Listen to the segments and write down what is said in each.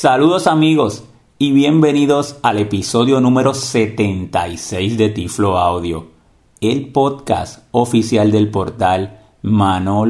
Saludos amigos y bienvenidos al episodio número 76 de Tiflo Audio, el podcast oficial del portal manolo.net.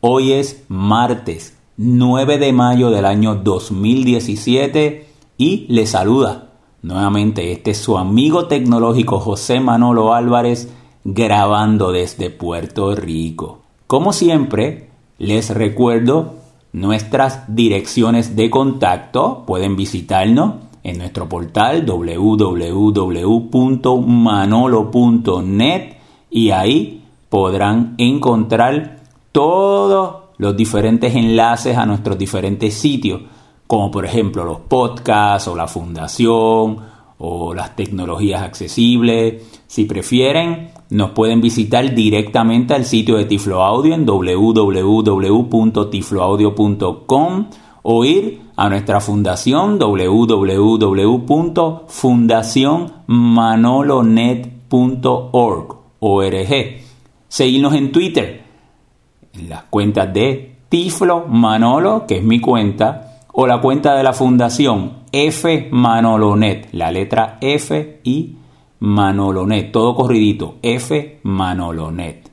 Hoy es martes 9 de mayo del año 2017 y le saluda nuevamente este es su amigo tecnológico José Manolo Álvarez grabando desde Puerto Rico. Como siempre, les recuerdo nuestras direcciones de contacto. Pueden visitarnos en nuestro portal www.manolo.net y ahí podrán encontrar todos los diferentes enlaces a nuestros diferentes sitios, como por ejemplo los podcasts o la fundación o las tecnologías accesibles. Si prefieren, nos pueden visitar directamente al sitio de Tiflo Audio en www.tifloaudio.com o ir a nuestra fundación www.fundacionmanolonet.org. Seguirnos en Twitter, en las cuentas de Tiflo Manolo, que es mi cuenta, o la cuenta de la fundación F Manolonet, la letra F y Manolonet, todo corridito, F Manolonet.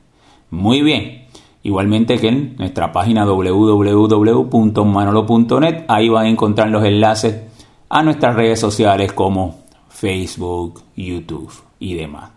Muy bien. Igualmente que en nuestra página www.manolo.net, ahí van a encontrar los enlaces a nuestras redes sociales como Facebook, YouTube y demás.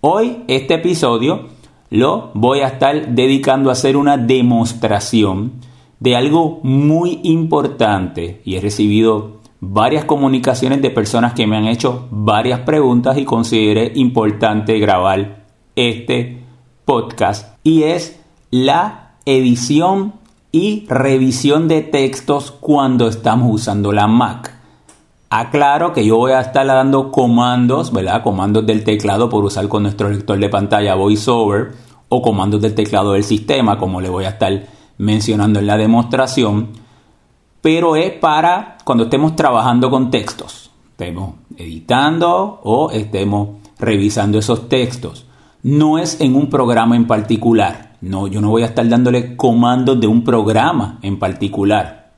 Hoy este episodio lo voy a estar dedicando a hacer una demostración de algo muy importante y he recibido varias comunicaciones de personas que me han hecho varias preguntas y consideré importante grabar este podcast y es la edición y revisión de textos cuando estamos usando la Mac. Aclaro que yo voy a estar dando comandos, ¿verdad? Comandos del teclado por usar con nuestro lector de pantalla VoiceOver o comandos del teclado del sistema, como le voy a estar mencionando en la demostración pero es para cuando estemos trabajando con textos, estemos editando o estemos revisando esos textos. No es en un programa en particular. No, yo no voy a estar dándole comandos de un programa en particular.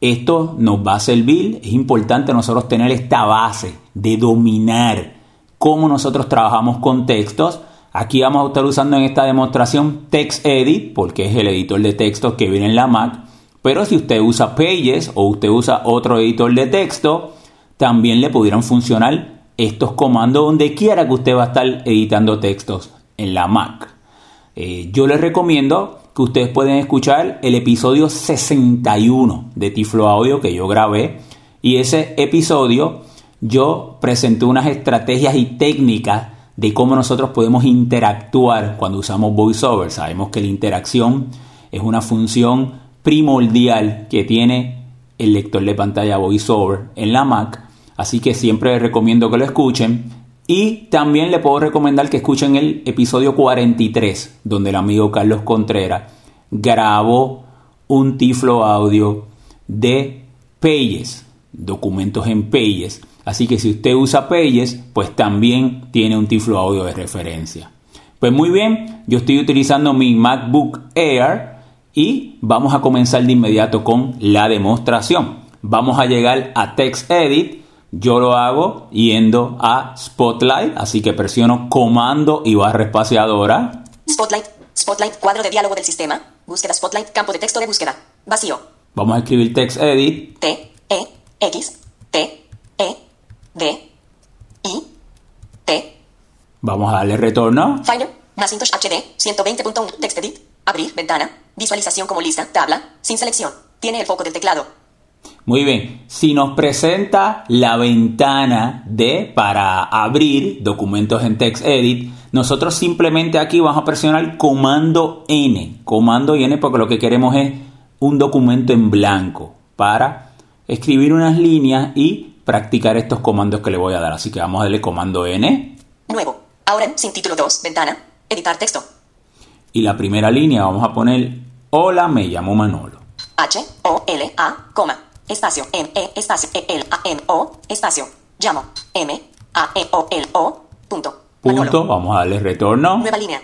Esto nos va a servir, es importante nosotros tener esta base de dominar cómo nosotros trabajamos con textos. Aquí vamos a estar usando en esta demostración TextEdit, porque es el editor de textos que viene en la Mac pero si usted usa Pages o usted usa otro editor de texto, también le pudieran funcionar estos comandos donde quiera que usted va a estar editando textos en la Mac. Eh, yo les recomiendo que ustedes pueden escuchar el episodio 61 de Tiflo Audio que yo grabé y ese episodio yo presenté unas estrategias y técnicas de cómo nosotros podemos interactuar cuando usamos VoiceOver. Sabemos que la interacción es una función primordial que tiene el lector de pantalla VoiceOver en la Mac. Así que siempre les recomiendo que lo escuchen. Y también le puedo recomendar que escuchen el episodio 43, donde el amigo Carlos Contreras grabó un tiflo audio de Pages, documentos en Pages. Así que si usted usa Pages, pues también tiene un tiflo audio de referencia. Pues muy bien, yo estoy utilizando mi MacBook Air y vamos a comenzar de inmediato con la demostración. Vamos a llegar a Text Edit. Yo lo hago yendo a Spotlight, así que presiono comando y barra espaciadora. Spotlight, Spotlight, cuadro de diálogo del sistema. Búsqueda Spotlight, campo de texto de búsqueda. Vacío. Vamos a escribir Text Edit. T, E, X, T, E, D, I, T. Vamos a darle retorno. Finder, Macintosh HD, 120.1, Text Edit, abrir, ventana, Visualización como lista, tabla, sin selección. Tiene el foco del teclado. Muy bien, si nos presenta la ventana de para abrir documentos en TextEdit, nosotros simplemente aquí vamos a presionar comando N, comando N porque lo que queremos es un documento en blanco para escribir unas líneas y practicar estos comandos que le voy a dar. Así que vamos a darle comando N. Nuevo, ahora sin título 2, ventana, editar texto. Y la primera línea vamos a poner, hola, me llamo Manolo. H, O, L, A, coma, espacio, M, E, espacio, E, L, A, M, O, espacio, llamo, M, A, E, O, L, O, punto. Punto, vamos a darle retorno. Nueva línea.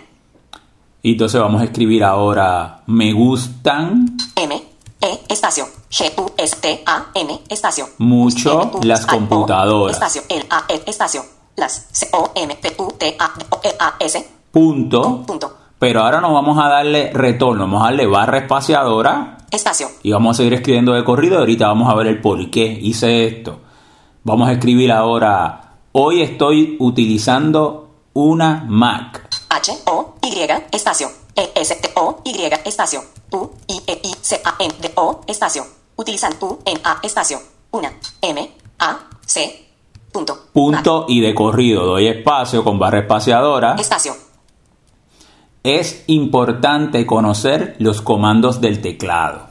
Y entonces vamos a escribir ahora, me gustan. M, E espacio G U S T A M espacio Mucho las computadoras. espacio L A E espacio las C O M P U T A O E A S punto. punto Pero ahora no vamos a darle retorno, vamos a darle barra espaciadora. Espacio. Y vamos a seguir escribiendo de corrido. Ahorita vamos a ver el por qué hice esto. Vamos a escribir ahora, hoy estoy utilizando una Mac. H O Y espacio. E S T O Y espacio U I E I C A N D O espacio utilizan U N A espacio. Una. M A C punto. Punto y de corrido. Doy espacio con barra espaciadora. Mac, espacio Es importante conocer los comandos del teclado.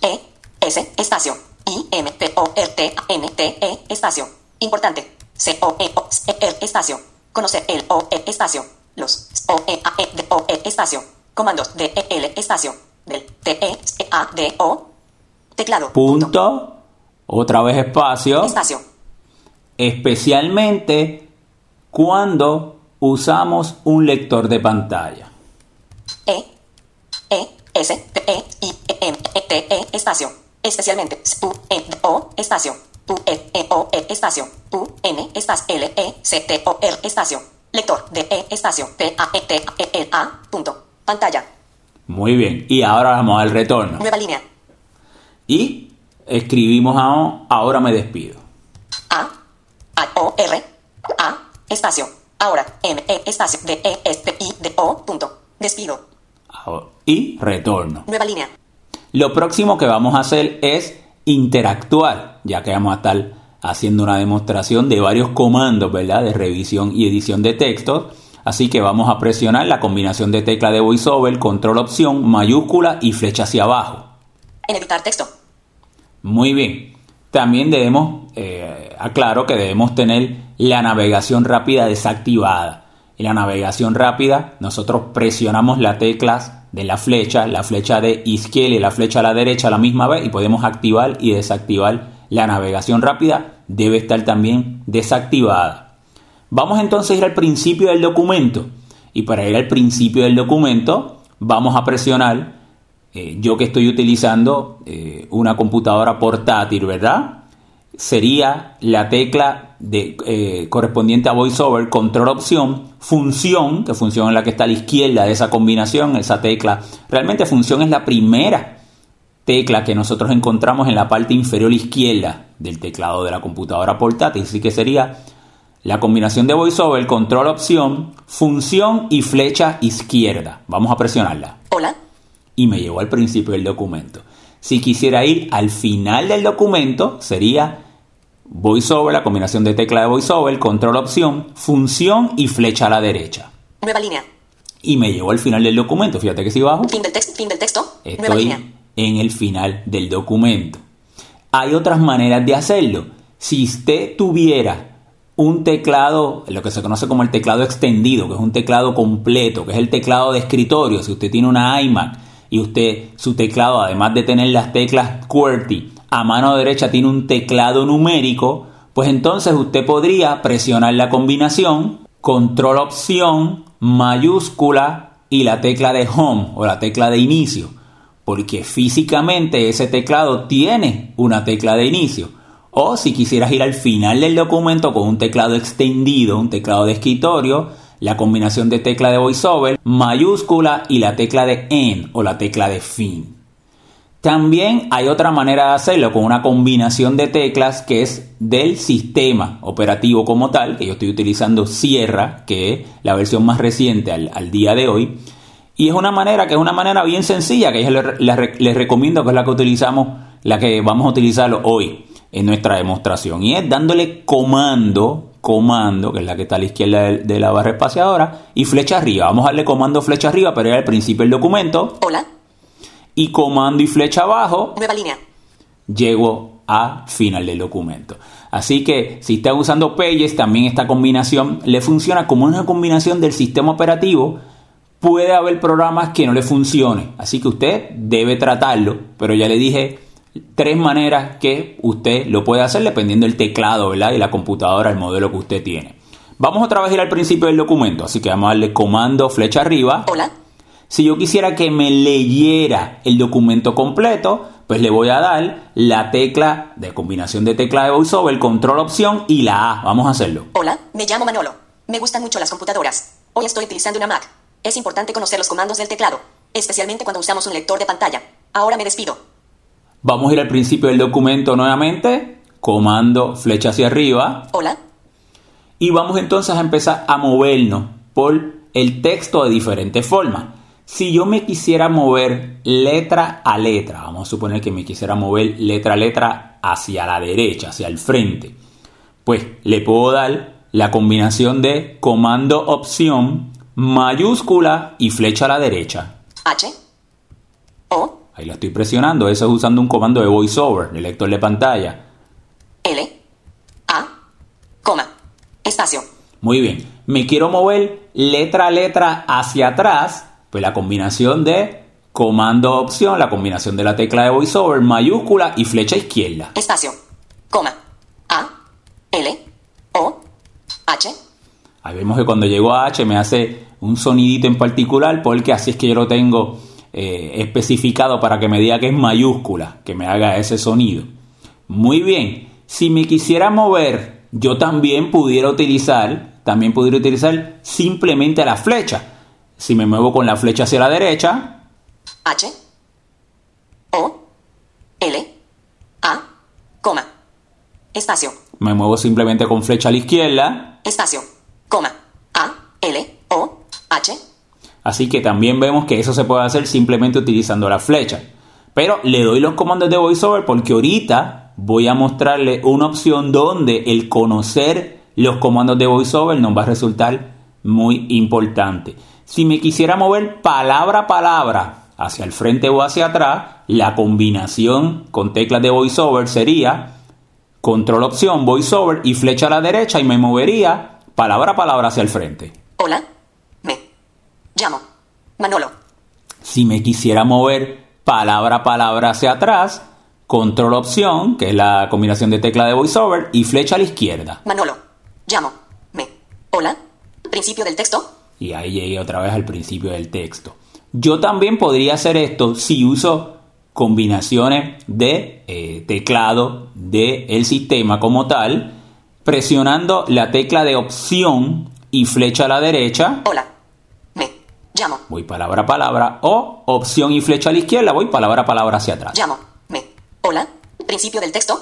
E S espacio. I M P O R T A N T E espacio. Importante. C O E O S E R espacio. Conocer el O E espacio. Los O E A E D O E espacio. Comandos D E L espacio. Del T E A D O. Teclado. Punto, otra vez espacio, espacio. Especialmente cuando usamos un lector de pantalla. E E S P E I E M E T E espacio. Especialmente U D O espacio. U E E O E espacio. U N espacio. L E C T O R espacio. Lector de E espacio. P A E T E L A punto. Pantalla. Muy bien, y ahora vamos al retorno. nueva línea. Y escribimos a ahora me despido. A A O R A espacio ahora M E espacio D E S P I D O punto despido Y retorno. nueva línea Lo próximo que vamos a hacer es interactuar, ya que vamos a estar haciendo una demostración de varios comandos, ¿verdad? De revisión y edición de textos. Así que vamos a presionar la combinación de tecla de VoiceOver, control opción, mayúscula y flecha hacia abajo. en editar texto Muy bien. También debemos, eh, aclaro que debemos tener la navegación rápida desactivada. En la navegación rápida, nosotros presionamos las teclas de la flecha, la flecha de izquierda y la flecha a la derecha a la misma vez y podemos activar y desactivar la navegación rápida. Debe estar también desactivada. Vamos entonces a ir al principio del documento. Y para ir al principio del documento, vamos a presionar eh, yo que estoy utilizando eh, una computadora portátil, ¿verdad? Sería la tecla de, eh, correspondiente a VoiceOver, control opción, función, que función es la que está a la izquierda de esa combinación, esa tecla. Realmente función es la primera tecla que nosotros encontramos en la parte inferior izquierda del teclado de la computadora portátil. Así que sería la combinación de VoiceOver, control opción, función y flecha izquierda. Vamos a presionarla hola y me llevó al principio del documento. Si quisiera ir al final del documento, sería VoiceOver, la combinación de tecla de VoiceOver, control opción, función y flecha a la derecha. nueva línea Y me llevó al final del documento. Fíjate que si bajo, fin del texto fin del texto nueva estoy línea en el final del documento. Hay otras maneras de hacerlo. Si usted tuviera un teclado, lo que se conoce como el teclado extendido, que es un teclado completo, que es el teclado de escritorio, si usted tiene una iMac y usted su teclado, además de tener las teclas QWERTY, a mano derecha tiene un teclado numérico, pues entonces usted podría presionar la combinación control opción mayúscula y la tecla de home o la tecla de inicio, porque físicamente ese teclado tiene una tecla de inicio. O si quisieras ir al final del documento con un teclado extendido, un teclado de escritorio, la combinación de tecla de voiceover, mayúscula y la tecla de end o la tecla de fin. También hay otra manera de hacerlo con una combinación de teclas que es del sistema operativo como tal, que yo estoy utilizando Sierra, que es la versión más reciente al, al día de hoy. Y es una manera que es una manera bien sencilla, que yo les, les- recomiendo que es la que utilizamos, la que vamos a utilizar hoy en nuestra demostración. Y es dándole comando, comando, que es la que está a la izquierda de, la barra espaciadora, y flecha arriba. Vamos a darle comando flecha arriba para ir al principio del documento. hola Y comando y flecha abajo nueva línea llego a final del documento. Así que si está usando Pages, también esta combinación le funciona como una combinación del sistema operativo. Puede haber programas que no le funcionen, así que usted debe tratarlo, pero ya le dije tres maneras que usted lo puede hacer dependiendo del teclado, ¿verdad? Y la computadora, el modelo que usted tiene. Vamos otra vez a ir al principio del documento, así que vamos a darle comando flecha arriba. hola Si yo quisiera que me leyera el documento completo, pues le voy a dar la tecla de combinación de tecla de VoiceOver, control opción y la A. Vamos a hacerlo. Hola, me llamo Manolo. Me gustan mucho las computadoras. Hoy estoy utilizando una Mac. Es importante conocer los comandos del teclado, especialmente cuando usamos un lector de pantalla. Ahora me despido. Vamos a ir al principio del documento nuevamente, comando flecha hacia arriba Hola, y vamos entonces a empezar a movernos por el texto de diferentes formas. Si yo me quisiera mover letra a letra, vamos a suponer que me quisiera mover letra a letra hacia la derecha, hacia el frente, pues le puedo dar la combinación de comando opción mayúscula y flecha a la derecha. H, O, Ahí lo estoy presionando, eso es usando un comando de voiceover, de lector de pantalla. L, A, coma, espacio. Muy bien, me quiero mover letra a letra hacia atrás, pues la combinación de comando opción, la combinación de la tecla de voiceover, mayúscula y flecha izquierda. Espacio, coma, A, L, O, H, Ahí vemos que cuando llego a H me hace un sonidito en particular porque así es que yo lo tengo eh, especificado para que me diga que es mayúscula, que me haga ese sonido. Muy bien, si me quisiera mover, yo también pudiera utilizar, también pudiera utilizar simplemente la flecha. Si me muevo con la flecha hacia la derecha, H, O, L, A, coma, espacio, me muevo simplemente con flecha a la izquierda. espacio, coma, A, L, O, H, Así que también vemos que eso se puede hacer simplemente utilizando la flecha. Pero le doy los comandos de VoiceOver porque ahorita voy a mostrarle una opción donde el conocer los comandos de VoiceOver nos va a resultar muy importante. Si me quisiera mover palabra a palabra hacia el frente o hacia atrás, la combinación con teclas de VoiceOver sería control opción VoiceOver y flecha a la derecha y me movería palabra a palabra hacia el frente. hola, me, llamo, Manolo, Si me quisiera mover palabra a palabra hacia atrás, control opción, que es la combinación de tecla de voiceover, y flecha a la izquierda. Manolo, llamo, me, hola, principio del texto, Y ahí llegué otra vez al principio del texto. Yo también podría hacer esto si uso combinaciones de eh, teclado del sistema como tal, presionando la tecla de opción y flecha a la derecha, hola, me, llamo, voy palabra a palabra, o opción y flecha a la izquierda, voy palabra a palabra hacia atrás. llamo, me, hola, principio del texto,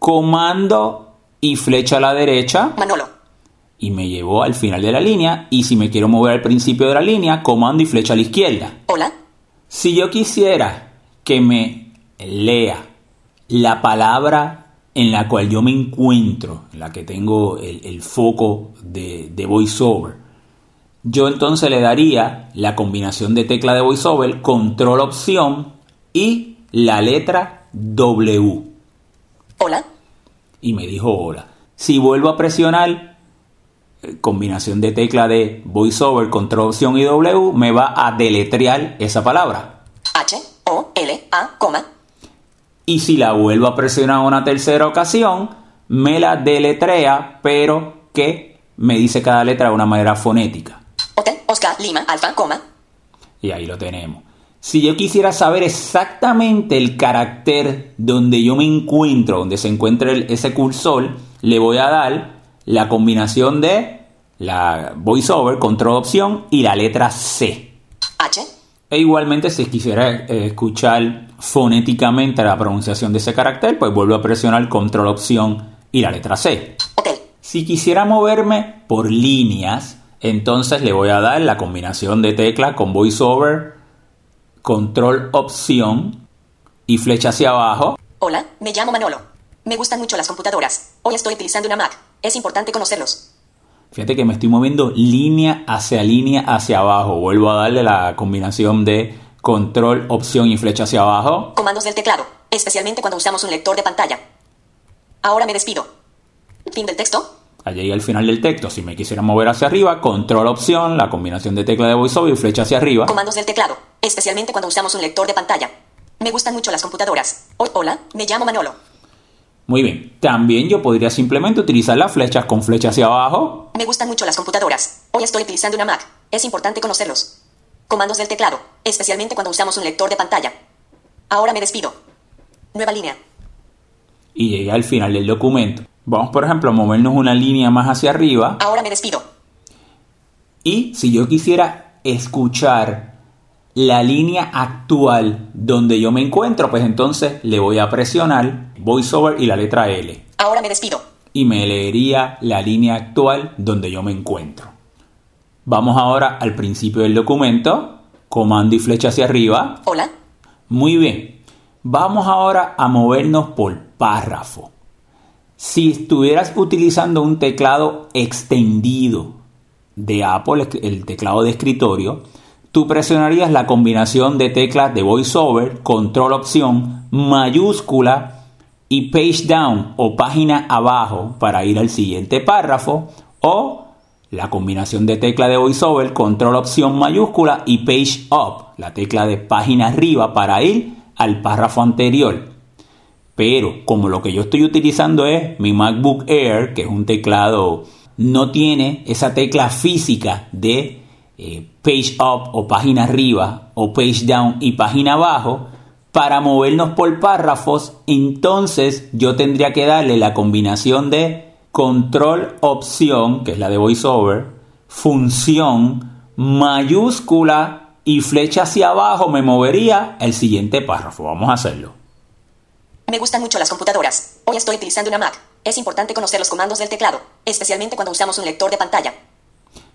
comando y flecha a la derecha. Manolo, y me llevó al final de la línea y si me quiero mover al principio de la línea, comando y flecha a la izquierda. hola, Si yo quisiera que me lea la palabra en la cual yo me encuentro, en la que tengo el, el foco de, de voiceover, yo entonces le daría la combinación de tecla de voiceover, control opción y la letra W. hola, y me dijo hola. Si vuelvo a presionar combinación de tecla de voiceover, control opción y W, me va a deletrear esa palabra. H, O, L, A, coma, Y si la vuelvo a presionar una tercera ocasión, me la deletrea, pero que me dice cada letra de una manera fonética. Hotel, Oscar, Lima, Alfa, coma, Y ahí lo tenemos. Si yo quisiera saber exactamente el carácter donde yo me encuentro, donde se encuentra el- ese cursor, le voy a dar la combinación de la voiceover, control opción y la letra C. H, E igualmente si quisiera eh, escuchar fonéticamente la pronunciación de ese carácter, pues vuelvo a presionar control opción y la letra C. hotel, Si quisiera moverme por líneas, entonces le voy a dar la combinación de teclas con voiceover, control opción y flecha hacia abajo. hola, me llamo Manolo. Me gustan mucho las computadoras. Hoy estoy utilizando una Mac. Es importante conocerlos. Fíjate que me estoy moviendo línea hacia línea hacia abajo. Vuelvo a darle la combinación de control opción y flecha hacia abajo. Comandos del teclado, especialmente cuando usamos un lector de pantalla. Ahora me despido. Fin del texto. Allí llegué al final del texto. Si me quisiera mover hacia arriba, control opción, la combinación de tecla de voiceover y flecha hacia arriba. Comandos del teclado, especialmente cuando usamos un lector de pantalla. Me gustan mucho las computadoras. Hola, me llamo Manolo. Muy bien. También yo podría simplemente utilizar las flechas con flecha hacia abajo. Me gustan mucho las computadoras. Hoy estoy utilizando una Mac. Es importante conocerlos. Comandos del teclado, especialmente cuando usamos un lector de pantalla. Ahora me despido. Nueva línea. Y llegué al final del documento. Vamos, por ejemplo, a movernos una línea más hacia arriba. Ahora me despido. Y si yo quisiera escuchar la línea actual donde yo me encuentro, pues entonces le voy a presionar VoiceOver y la letra L. Ahora me despido. Y me leería la línea actual donde yo me encuentro. Vamos ahora al principio del documento. Comando y flecha hacia arriba. Hola. Muy bien. Vamos ahora a movernos por párrafo. Si estuvieras utilizando un teclado extendido de Apple, el teclado de escritorio, tú presionarías la combinación de teclas de VoiceOver, control opción, mayúscula y page down o página abajo para ir al siguiente párrafo o la combinación de tecla de VoiceOver, control opción mayúscula y page up, la tecla de página arriba para ir al párrafo anterior. Pero como lo que yo estoy utilizando es mi MacBook Air, que es un teclado, no tiene esa tecla física de eh, page up o página arriba o page down y página abajo, para movernos por párrafos, entonces yo tendría que darle la combinación de control opción, que es la de voiceover, función, mayúscula y flecha hacia abajo me movería el siguiente párrafo. Vamos a hacerlo. Me gustan mucho las computadoras. Hoy estoy utilizando una Mac. Es importante conocer los comandos del teclado, especialmente cuando usamos un lector de pantalla.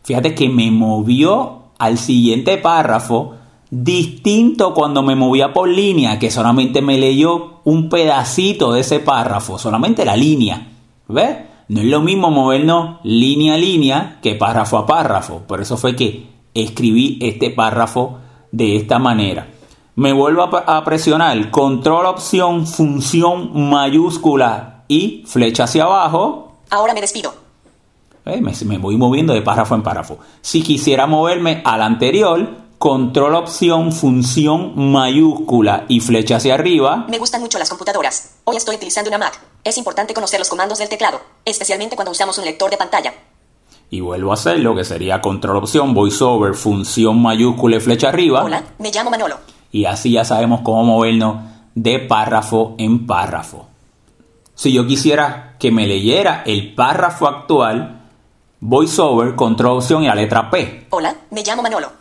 Fíjate que me movió al siguiente párrafo distinto cuando me movía por línea, que solamente me leyó un pedacito de ese párrafo, solamente la línea. ¿Ves? No es lo mismo movernos línea a línea que párrafo a párrafo. Por eso fue que escribí este párrafo de esta manera. Me vuelvo a presionar control opción función mayúscula y flecha hacia abajo. Ahora me despido. Me, me voy moviendo de párrafo en párrafo. Si quisiera moverme al anterior, control opción función mayúscula y flecha hacia arriba. Me gustan mucho las computadoras. Hoy estoy utilizando una Mac. Es importante conocer los comandos del teclado, especialmente cuando usamos un lector de pantalla. Y vuelvo a hacerlo, que sería control opción, voiceover, función mayúscula y flecha arriba. Hola, me llamo Manolo. Y así ya sabemos cómo movernos de párrafo en párrafo. Si yo quisiera que me leyera el párrafo actual, voiceover, control opción y la letra P. Hola, me llamo Manolo.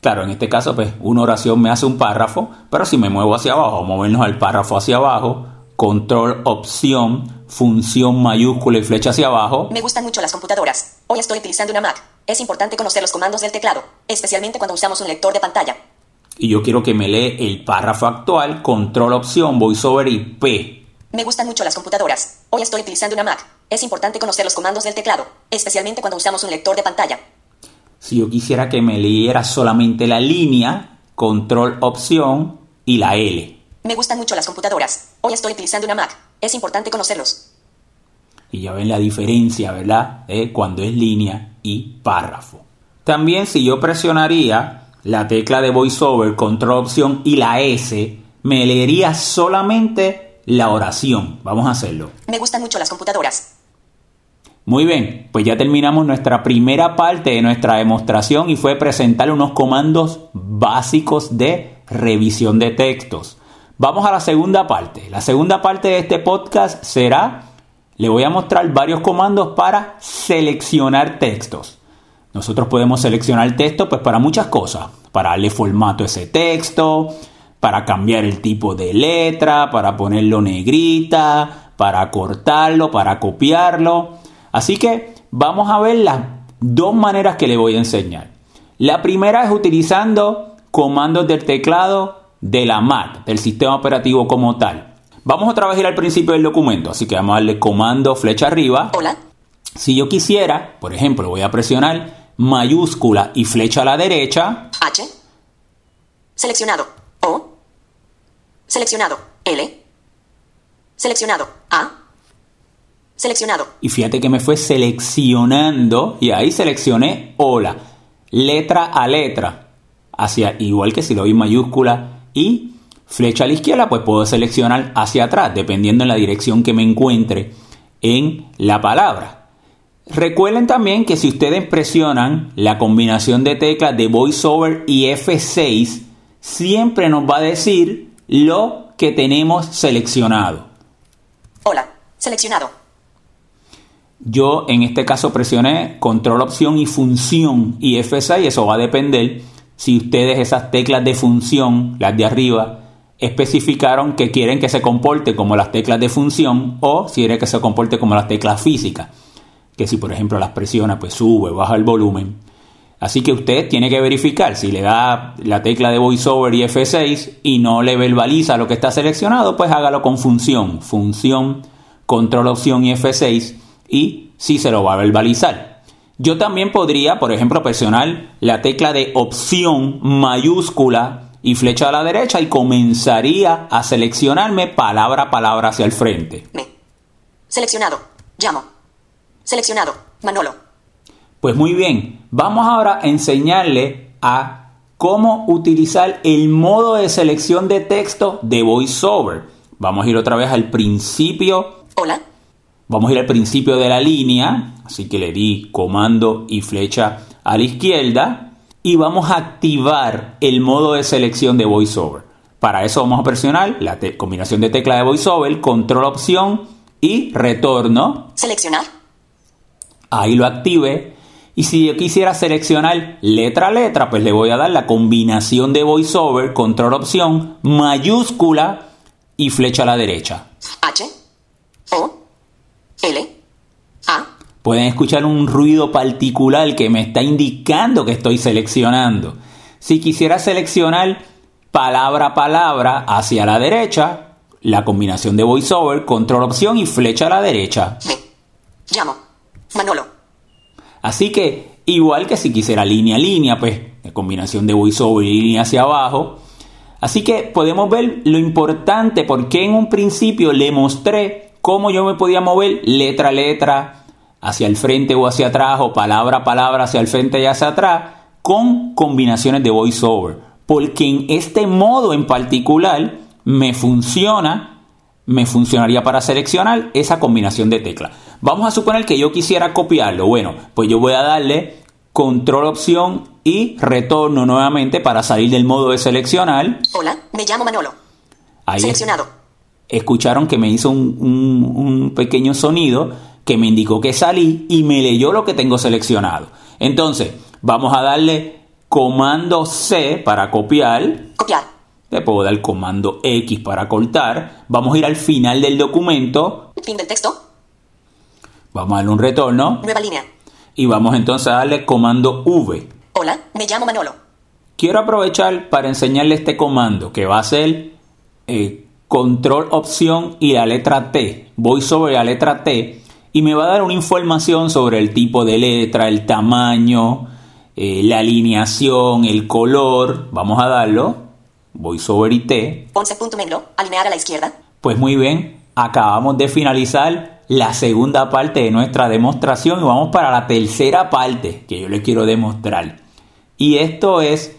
Claro, en este caso, pues una oración me hace un párrafo, pero si me muevo hacia abajo, movernos al párrafo hacia abajo, control opción, función mayúscula y flecha hacia abajo. Me gustan mucho las computadoras. Hoy estoy utilizando una Mac. Es importante conocer los comandos del teclado, especialmente cuando usamos un lector de pantalla. Y yo quiero que me lee el párrafo actual, control opción, voiceover y P. Me gustan mucho las computadoras. Hoy estoy utilizando una Mac. Es importante conocer los comandos del teclado, especialmente cuando usamos un lector de pantalla. Si yo quisiera que me leyera solamente la línea, control opción y la L. Me gustan mucho las computadoras. Hoy estoy utilizando una Mac. Es importante conocerlos. Y ya ven la diferencia, ¿verdad? Eh, cuando es línea y párrafo. También si yo presionaría la tecla de VoiceOver, control opción y la S, me leería solamente la oración. Vamos a hacerlo. Me gustan mucho las computadoras. Muy bien, pues ya terminamos nuestra primera parte de nuestra demostración y fue presentar unos comandos básicos de revisión de textos. Vamos a la segunda parte. La segunda parte de este podcast será, le voy a mostrar varios comandos para seleccionar textos. Nosotros podemos seleccionar texto pues para muchas cosas, para darle formato a ese texto, para cambiar el tipo de letra, para ponerlo negrita, para cortarlo, para copiarlo. Así que vamos a ver las dos maneras que le voy a enseñar. La primera es utilizando comandos del teclado de la Mac, del sistema operativo como tal. Vamos otra vez a ir al principio del documento, así que vamos a darle comando flecha arriba. Hola. Si yo quisiera, por ejemplo, voy a presionar mayúscula y flecha a la derecha. H. Seleccionado. O. Seleccionado. L. Seleccionado. A. Seleccionado. Y fíjate que me fue seleccionando y ahí seleccioné hola, letra a letra, hacia igual que si lo vi mayúscula y flecha a la izquierda, pues puedo seleccionar hacia atrás, dependiendo en la dirección que me encuentre en la palabra. Recuerden también que si ustedes presionan la combinación de teclas de VoiceOver y F6, siempre nos va a decir lo que tenemos seleccionado. Hola. Seleccionado. Yo en este caso presioné control opción y función y F6, eso va a depender si ustedes esas teclas de función, las de arriba, especificaron que quieren que se comporte como las teclas de función o si quieren que se comporte como las teclas físicas, que si por ejemplo las presiona pues sube, baja el volumen. Así que usted tiene que verificar si le da la tecla de VoiceOver y F6 y no le verbaliza lo que está seleccionado, pues hágalo con función, función, control opción y F6 y si se lo va a verbalizar. Yo también podría, por ejemplo, presionar la tecla de opción mayúscula y flecha a la derecha y comenzaría a seleccionarme palabra a palabra hacia el frente. Me. Seleccionado. Llamo. Seleccionado. Manolo. Pues muy bien, vamos ahora a enseñarle a cómo utilizar el modo de selección de texto de VoiceOver. Vamos a ir otra vez al principio. Hola. Vamos a ir al principio de la línea, así que le di comando y flecha a la izquierda y vamos a activar el modo de selección de VoiceOver. Para eso vamos a presionar la combinación de tecla de VoiceOver, control opción y retorno. Seleccionar. Ahí lo active. Y si yo quisiera seleccionar letra a letra, pues le voy a dar la combinación de VoiceOver, control opción, mayúscula y flecha a la derecha. H. O. L, A. Pueden escuchar un ruido particular que me está indicando que estoy seleccionando. Si quisiera seleccionar palabra a palabra hacia la derecha, la combinación de voiceover, control opción y flecha a la derecha. Me. Llamo. Manolo. Así que, igual que si quisiera línea a línea, pues, la combinación de voiceover y línea hacia abajo. Así que podemos ver lo importante porque en un principio le mostré cómo yo me podía mover letra a letra hacia el frente o hacia atrás o palabra a palabra hacia el frente y hacia atrás con combinaciones de voiceover. Porque en este modo en particular me funciona, me funcionaría para seleccionar esa combinación de teclas. Vamos a suponer que yo quisiera copiarlo. Bueno, pues yo voy a darle control opción y retorno nuevamente para salir del modo de seleccionar. Hola, me llamo Manolo. Ahí Seleccionado escucharon que me hizo un, pequeño sonido que me indicó que salí y me leyó lo que tengo seleccionado. Entonces, vamos a darle comando C para copiar. Copiar. Le puedo dar comando X para cortar. Vamos a ir al final del documento. Fin del texto. Vamos a darle un retorno. Nueva línea. Y vamos entonces a darle comando V. Hola, me llamo Manolo. Quiero aprovechar para enseñarle este comando que va a ser eh, control opción y la letra T. Voy sobre la letra T y me va a dar una información sobre el tipo de letra, el tamaño, eh, la alineación, el color. Vamos a darlo. Voy sobre y T. 11 punto negro, alinear a la izquierda. Pues muy bien, acabamos de finalizar la segunda parte de nuestra demostración y vamos para la tercera parte que yo les quiero demostrar. Y esto es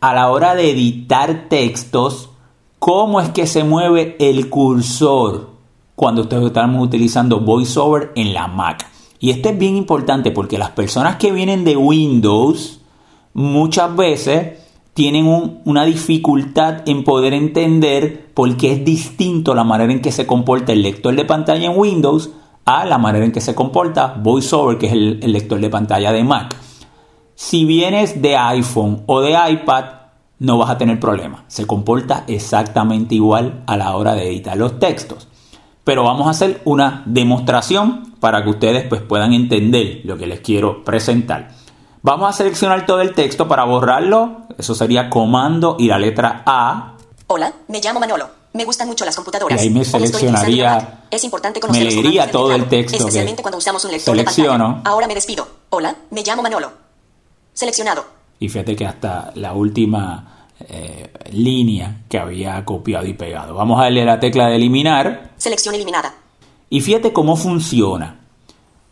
a la hora de editar textos cómo es que se mueve el cursor cuando ustedes estamos utilizando VoiceOver en la Mac. Y esto es bien importante porque las personas que vienen de Windows muchas veces tienen una dificultad en poder entender por qué es distinto la manera en que se comporta el lector de pantalla en Windows a la manera en que se comporta VoiceOver, que es el, el lector de pantalla de Mac. Si vienes de iPhone o de iPad, no vas a tener problema. Se comporta exactamente igual a la hora de editar los textos. Pero vamos a hacer una demostración para que ustedes pues, puedan entender lo que les quiero presentar. Vamos a seleccionar todo el texto para borrarlo. Eso sería comando y la letra A. Hola, me llamo Manolo. Me gustan mucho las computadoras. Y ahí me seleccionaría. Es importante conocer me leería todo el texto. Especialmente cuando usamos un lector selecciono. Ahora me despido. Hola, me llamo Manolo. Seleccionado. Y fíjate que hasta la última eh, línea que había copiado y pegado. Vamos a darle la tecla de eliminar. Selección eliminada. Y fíjate cómo funciona.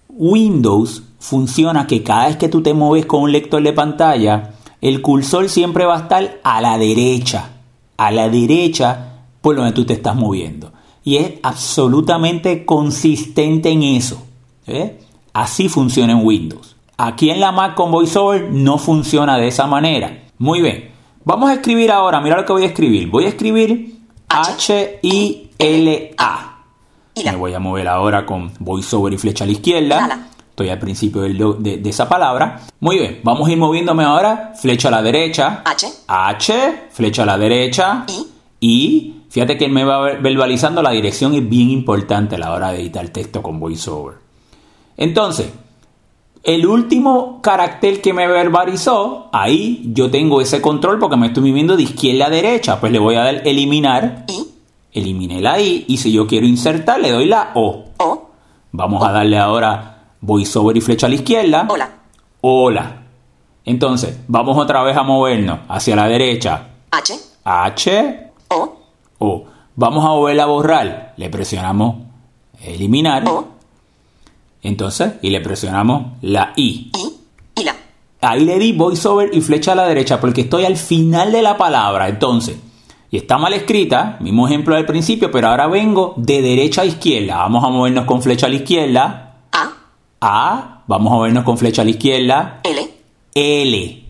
Windows funciona que cada vez que tú te mueves con un lector de pantalla, el cursor siempre va a estar a la derecha. A la derecha por donde tú te estás moviendo. Y es absolutamente consistente en eso. ¿eh? Así funciona en Windows. Aquí en la Mac con VoiceOver no funciona de esa manera. Muy bien. Vamos a escribir ahora, mira lo que voy a escribir. Voy a escribir H-I-L-A. Me voy a mover ahora con voiceover y flecha a la izquierda. Estoy al principio de, de esa palabra. Muy bien, vamos a ir moviéndome ahora. Flecha a la derecha. H. H, flecha a la derecha. I. Y fíjate que él me va ver- verbalizando la dirección es bien importante a la hora de editar texto con voiceover. Entonces, el último carácter que me verbalizó, ahí yo tengo ese control porque me estoy moviendo de izquierda a derecha. Pues le voy a dar eliminar, eliminé la I y si yo quiero insertar le doy la O. O. Vamos a darle ahora voiceover y flecha a la izquierda. Hola. Hola. Entonces, vamos otra vez a movernos hacia la derecha. H. H, O. O. Vamos a volver a borrar. Le presionamos eliminar. O. Entonces, y le presionamos la I. I. Hila. Ahí le di voiceover y flecha a la derecha porque estoy al final de la palabra. Entonces, y está mal escrita, mismo ejemplo del principio, pero ahora vengo de derecha a izquierda. Vamos a movernos con flecha a la izquierda. A. A. Vamos a movernos con flecha a la izquierda. L. L.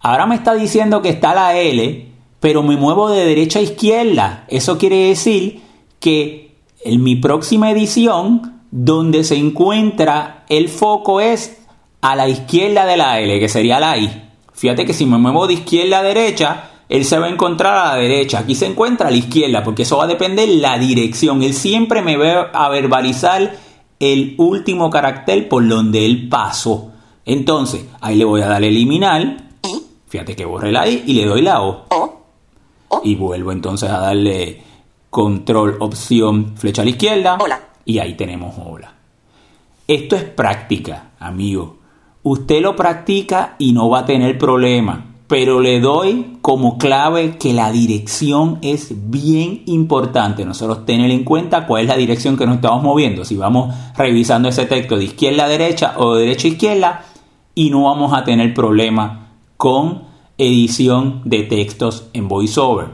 Ahora me está diciendo que está la L, pero me muevo de derecha a izquierda. Eso quiere decir que en mi próxima edición, donde se encuentra el foco es a la izquierda de la L, que sería la I. Fíjate que si me muevo de izquierda a derecha, él se va a encontrar a la derecha. Aquí se encuentra a la izquierda, porque eso va a depender de la dirección. Él siempre me va a verbalizar el último carácter por donde él pasó. Entonces, ahí le voy a dar eliminar. Fíjate que borré la I y le doy la. O. Y vuelvo entonces a darle control, opción, flecha a la izquierda. Hola. Y ahí tenemos hola. Esto es práctica, amigo. Usted lo practica y no va a tener problema. Pero le doy como clave que la dirección es bien importante. Nosotros tener en cuenta cuál es la dirección que nos estamos moviendo. Si vamos revisando ese texto de izquierda a derecha o de derecha a izquierda y no vamos a tener problema con edición de textos en VoiceOver.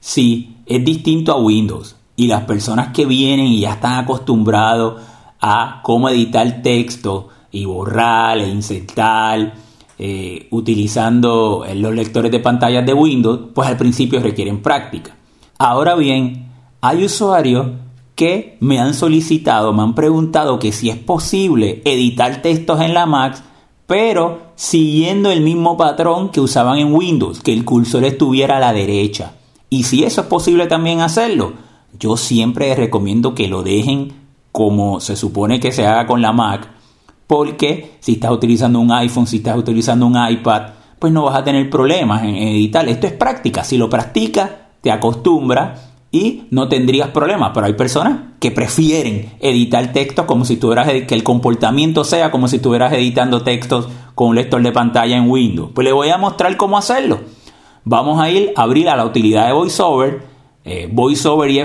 Si es distinto a Windows y las personas que vienen y ya están acostumbrados a cómo editar texto y borrar e insertar eh, utilizando eh, los lectores de pantallas de Windows, pues al principio requieren práctica. Ahora bien, hay usuarios que me han solicitado, me han preguntado que si es posible editar textos en la Mac, pero siguiendo el mismo patrón que usaban en Windows, que el cursor estuviera a la derecha. Y si eso es posible también hacerlo, yo siempre recomiendo que lo dejen como se supone que se haga con la Mac, porque si estás utilizando un iPhone, si estás utilizando un iPad, pues no vas a tener problemas en editar. Esto es práctica, si lo practicas, te acostumbras y no tendrías problemas. Pero hay personas que prefieren editar textos como si tuvieras que el comportamiento sea como si estuvieras editando textos con un lector de pantalla en Windows. Pues le voy a mostrar cómo hacerlo. Vamos a ir a abrir a la utilidad de VoiceOver, eh, VoiceOver y